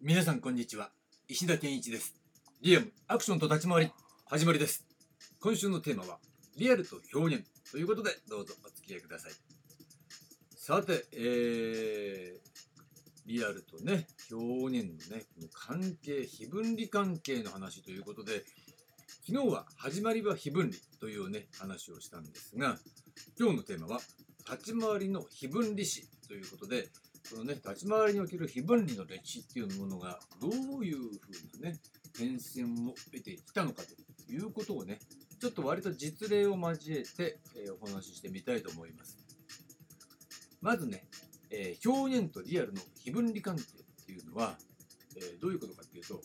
皆さんこんにちは。石田健一です。リアムアクションと立ち回り始まりです。今週のテーマはリアルと表現ということでどうぞお付き合いください。さて、えー、リアルとね表現のねこの関係非分離関係の話ということで昨日は始まりは非分離というね話をしたんですが今日のテーマは立ち回りの非分離史ということでそのね、立ち回りにおける非分離の歴史っていうものがどういうふうなね、変遷を得てきたのかということをね、ちょっと割と実例を交えて、えー、お話ししてみたいと思います。まずね、えー、表現とリアルの非分離関係っていうのは、えー、どういうことかっていうと、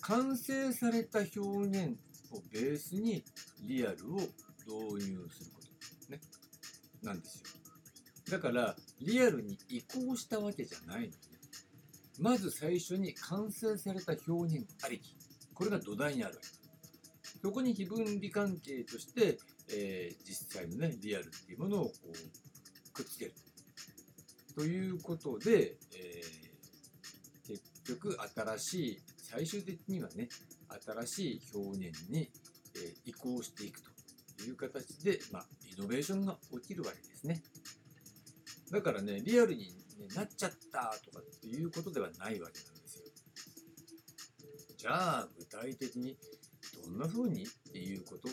完成された表現をベースにリアルを導入すること、ね、なんですよ。だからリアルに移行したわけじゃないのね。まず最初に完成された表現ありき。これが土台にあるわけ。そこに非分離関係として、えー、実際のね、リアルっていうものをこうくっつける。ということで、えー、結局新しい、最終的にはね、新しい表現に、えー、移行していくという形で、まあ、イノベーションが起きるわけですね。だからね、リアルに、ね、なっちゃったとかっていうことではないわけなんですよ。じゃあ、具体的にどんな風にっていうこと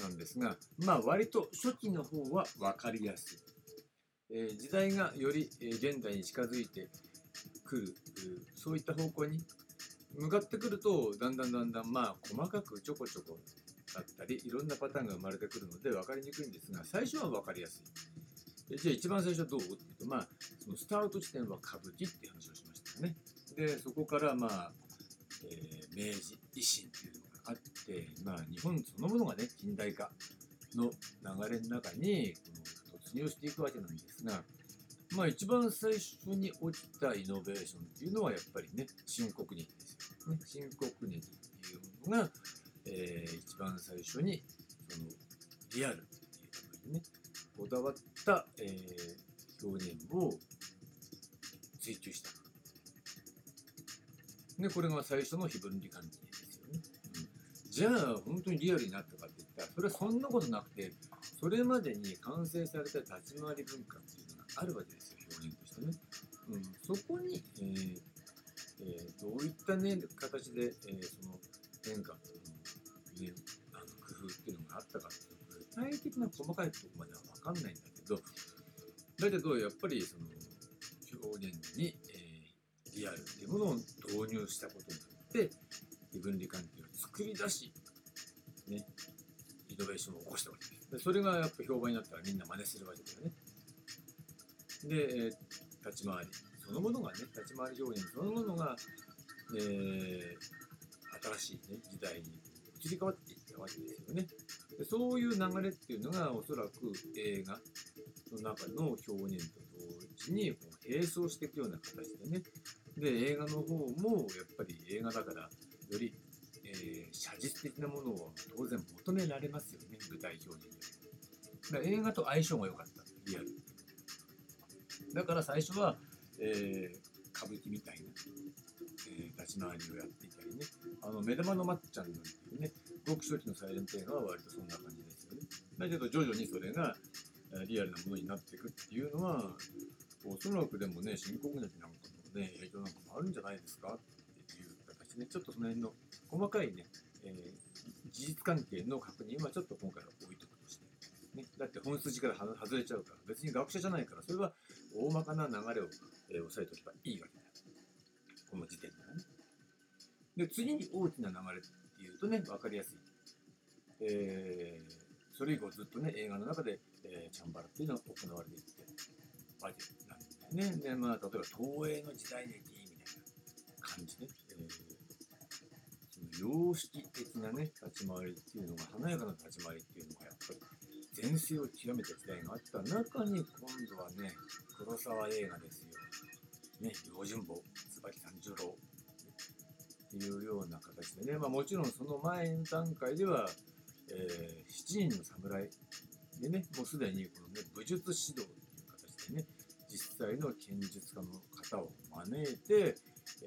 なんですが、まあ割と初期の方は分かりやすい。えー、時代がより現代に近づいてくる、そういった方向に向かってくると、だんだんだんだんまあ細かくちょこちょこだったり、いろんなパターンが生まれてくるので分かりにくいんですが、最初は分かりやすい。じゃあ一番最初はどうっていうと、まあ、そのスタート地点は歌舞伎っていう話をしましたよね。で、そこからまあ、えー、明治維新っていうのがあって、まあ、日本そのものがね、近代化の流れの中にこの突入していくわけなんですが、まあ一番最初に起きたイノベーションっていうのはやっぱりね、新国認ですよね。新国認っていうのが、えー、一番最初にそのリアルっていうところにね、こだわっ、えー、表現を追求した。で、これが最初の非分離関係ですよね。うん、じゃあ、本当にリアルになったかって言ったら、それはそんなことなくて、それまでに完成された立ち回り文化っていうのがあるわけですよ、表現としてね。うん、そこに、えーえー、どういったね、形で、えー、その変化っていうのを、ね、あの工夫っていうのがあったかっていう具体的な細かいところまでは分かんないんだけど、だけどやっぱりその表現に、えー、リアルっていうものを導入したことによって異分離関係を作り出し、ね、イノベーションを起こしたわけです。でそれがやっぱ評判になったらみんな真似するわけだよね。で、えー、立ち回りそのものがね、立ち回り表現そのものが、えー、新しい、ね、時代に移り変わっていったわけですよね。でそういう流れっていうのがおそらく映画の中の表現と同時にこう並走していくような形でねで映画の方もやっぱり映画だからより、えー、写実的なものを当然求められますよね舞台表現でだから映画と相性が良かったリアルだから最初は、えー、歌舞伎みたいな、えー、立ち回りをやっていたりねあの目玉のまっちゃんなんていうねごく初期のサイレント映画は割とそんな感じですよね。だけど徐々にそれがリアルなものになっていくっていうのは、おそらくでもね、新国熱なんかのね、影響なんかもあるんじゃないですか？っていう形で、ちょっとその辺の細かいね、えー、事実関係の確認はちょっと今回は置いとくとして。ね、だって本筋から外れちゃうから、別に学者じゃないから、それは大まかな流れを、えー、押さえておけばいいわけだ。この時点ではね。で、次に大きな流れっていうとね、分かりやすい。えー、それ以降ずっとね、映画の中で、えー、チャンバラっていうのは行われていってわけなんだよね。で、まあ、例えば東映の時代劇みたいな感じで、えー、その様式的なね、立ち回りっていうのが、華やかな立ち回りっていうのがやっぱり全盛を極めた時代があった中に、今度はね、黒沢映画ですよ。ね、用心棒、椿三十郎。っていうような形でね、まあ、もちろんその前の段階では、えー、7人の侍でね、もうすでにこの、ね、武術指導っていう形でね、実際の剣術家の方を招いて、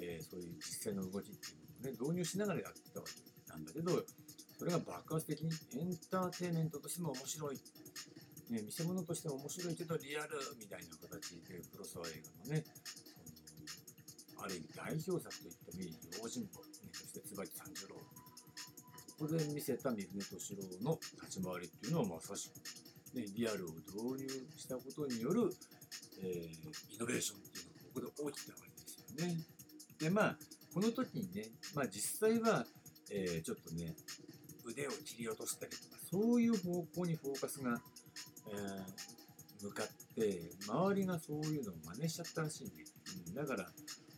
えーそういう実際の動きっていうのをね導入しながらやってたわけなんだけどそれが爆発的にエンターテインメントとしても面白い、ね、見せ物としても面白いけどリアルみたいな形で黒沢映画のねある意味代表作と言ってもいい用心棒、ね、そして椿三十郎ここで見せた三船敏郎の立ち回りっていうのはまさしく、ね、リアルを導入したことによる、えーイノベーションっていうのがここで起きたわけですよね。でまあこの時にね、まあ、実際は、えーちょっとね腕を切り落としたりとかそういう方向にフォーカスが、えー向かって周りがそういうのを真似しちゃったらしいね、うん、だから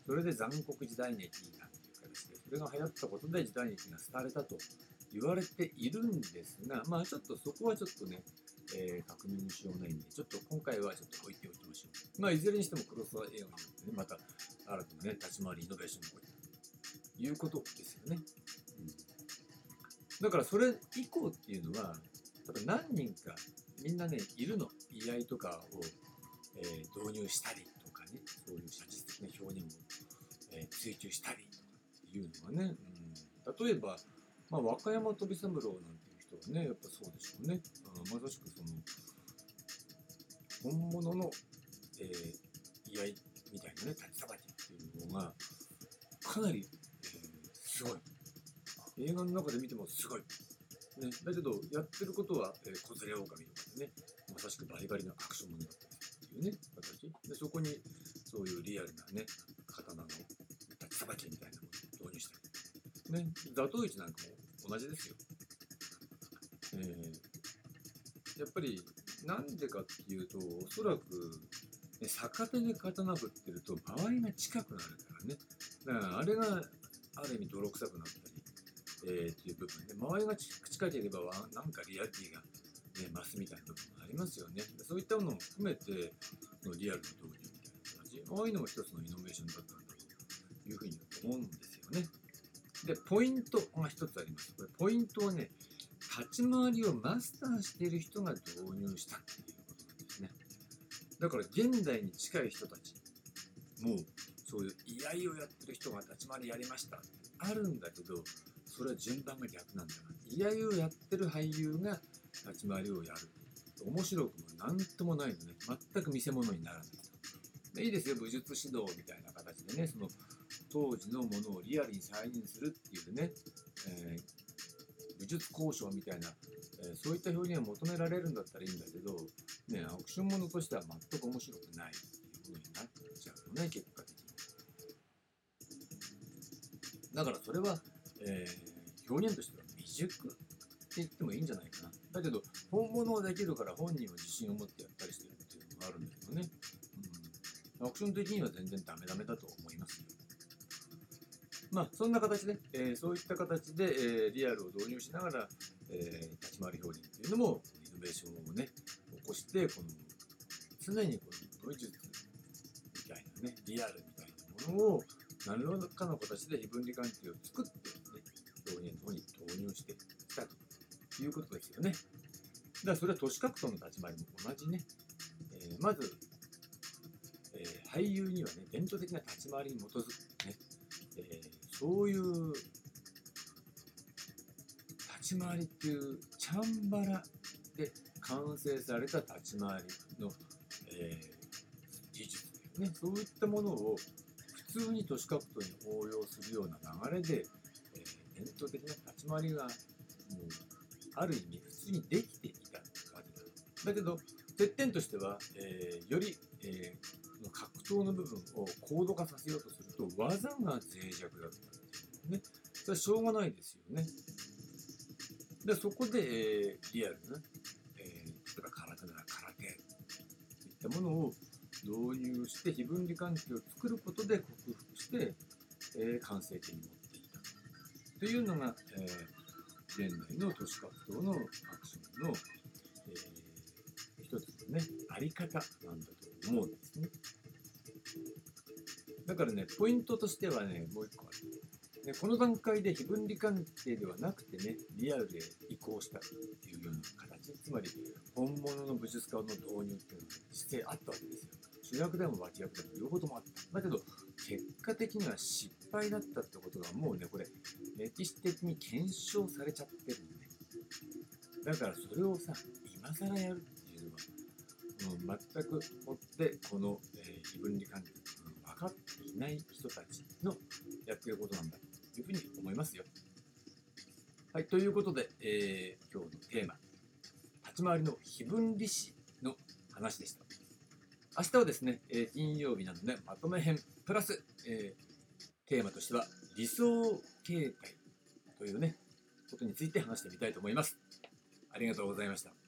それで残酷時代劇なんていう形ですねそれが流行ったことで時代劇が廃れたと言われているんですがまあちょっとそこはちょっとね、えー確認しようないんでちょっと今回はちょっと置いておきましょうまあいずれにしても黒沢映画によってねまた新たなね立ち回りイノベーションが起きたということですよね、うん、だからそれ以降っていうのは多分何人かみんなねいるの。居合とかを、えー導入したりとかねそういう写実的な表現を、えー追求したりというのはね、うん、例えば、まあ、和歌山飛三郎なんていう人はねやっぱそうでしょうね。あのまさしくその本物の、えー、居合みたいなね立ちさばきっていうのがかなり、えーすごい。映画の中で見てもすごい、ね、だけどやってることは、えー、子連れ狼とかでねまさしくバリバリなアクションものだったりっていうね形。でそこにそういうリアルなね刀のさばきみたいなものを導入したりね。座頭市なんかも同じですよ。えーやっぱりなんでかっていうとおそらく、ね、逆手で刀振ってると周りが近くなるからね。だからあれがある意味泥臭くなったり、えーっていう部分。で周りが近ければわなんかリアリティが、ね、増すみたいな部分がありますよね。でそういったものも含めてそのリアルの導入みたいな形。ああいうのも一つのイノベーションだったいうふうに思うんですよね。でポイントが一つあります。これポイントはね立ち回りをマスターしている人が導入したっていうことなんですね。だから現代に近い人たちもうそういう居合をやってる人が立ち回りやりました。ってあるんだけどそれは順番が逆なんだから居合をやってる俳優が立ち回りをやる。面白くも何ともないのね。全く見せ物にならない。でいいですよ武術指導みたいな形でねその当時のものをリアルに再現するっていうね、えー武術交渉みたいな、えーそういった表現を求められるんだったらいいんだけど、ね、アクションものとしては全く面白くないっていう風になっちゃうよね結果的に。だからそれは、えー表現としては未熟って言ってもいいんじゃないかな。だけど本物はできるから本人は自信を持ってやったりしてるっていうのがあるんだけどね、うん、アクション的には全然ダメダメだと思まあそんな形で、えーそういった形で、えーリアルを導入しながら、えー立ち回り表現っていうのもイノベーションをね起こしてこの常にこの武術みたいなねリアルみたいなものを何らかの形で非分離関係を作って、ね、表現の方に導入してきたということですよね。だからそれは都市格闘の立ち回りも同じね、えーまず、えー俳優にはね伝統的な立ち回りに基づくね、えーそういう立ち回りっていうチャンバラで完成された立ち回りの、えー技術だよね。そういったものを普通に都市格闘に応用するような流れで、えー伝統的な立ち回りがもうある意味普通にできていたわけだ。だけど欠点としては、えーより、えー格闘の部分を高度化させようとすると技が脆弱だったっていうね。それはしょうがないですよね。でそこで、えーリアルな、えー、例えば空手なら空手といったものを導入して非分離関係を作ることで克服して、えー完成形に持っていた。というのが、えー現代の都市格闘のアクションの、えー一つのねあり方なんだと思うんですね。だからねポイントとしてはねもう一個ある、ね、この段階で非分離関係ではなくてねリアルで移行したっていうような形。つまり本物の武術家の導入っていうのが実際あったわけですよ。主役でも脇役でも両方ともあった。だけど結果的には失敗だったってことがもうねこれ歴史的に検証されちゃってるのね。だからそれをさ今更やるっていうのは、う、全くもってこの、えー、非分離管理、うん、分かっていない人たちのやってることなんだというふうに思いますよ。はいということで、えー、今日のテーマ立ち回りの非分離史の話でした。明日はですね、えー、金曜日なのでまとめ編プラス、えー、テーマとしては理想形態というねことについて話してみたいと思います。ありがとうございました。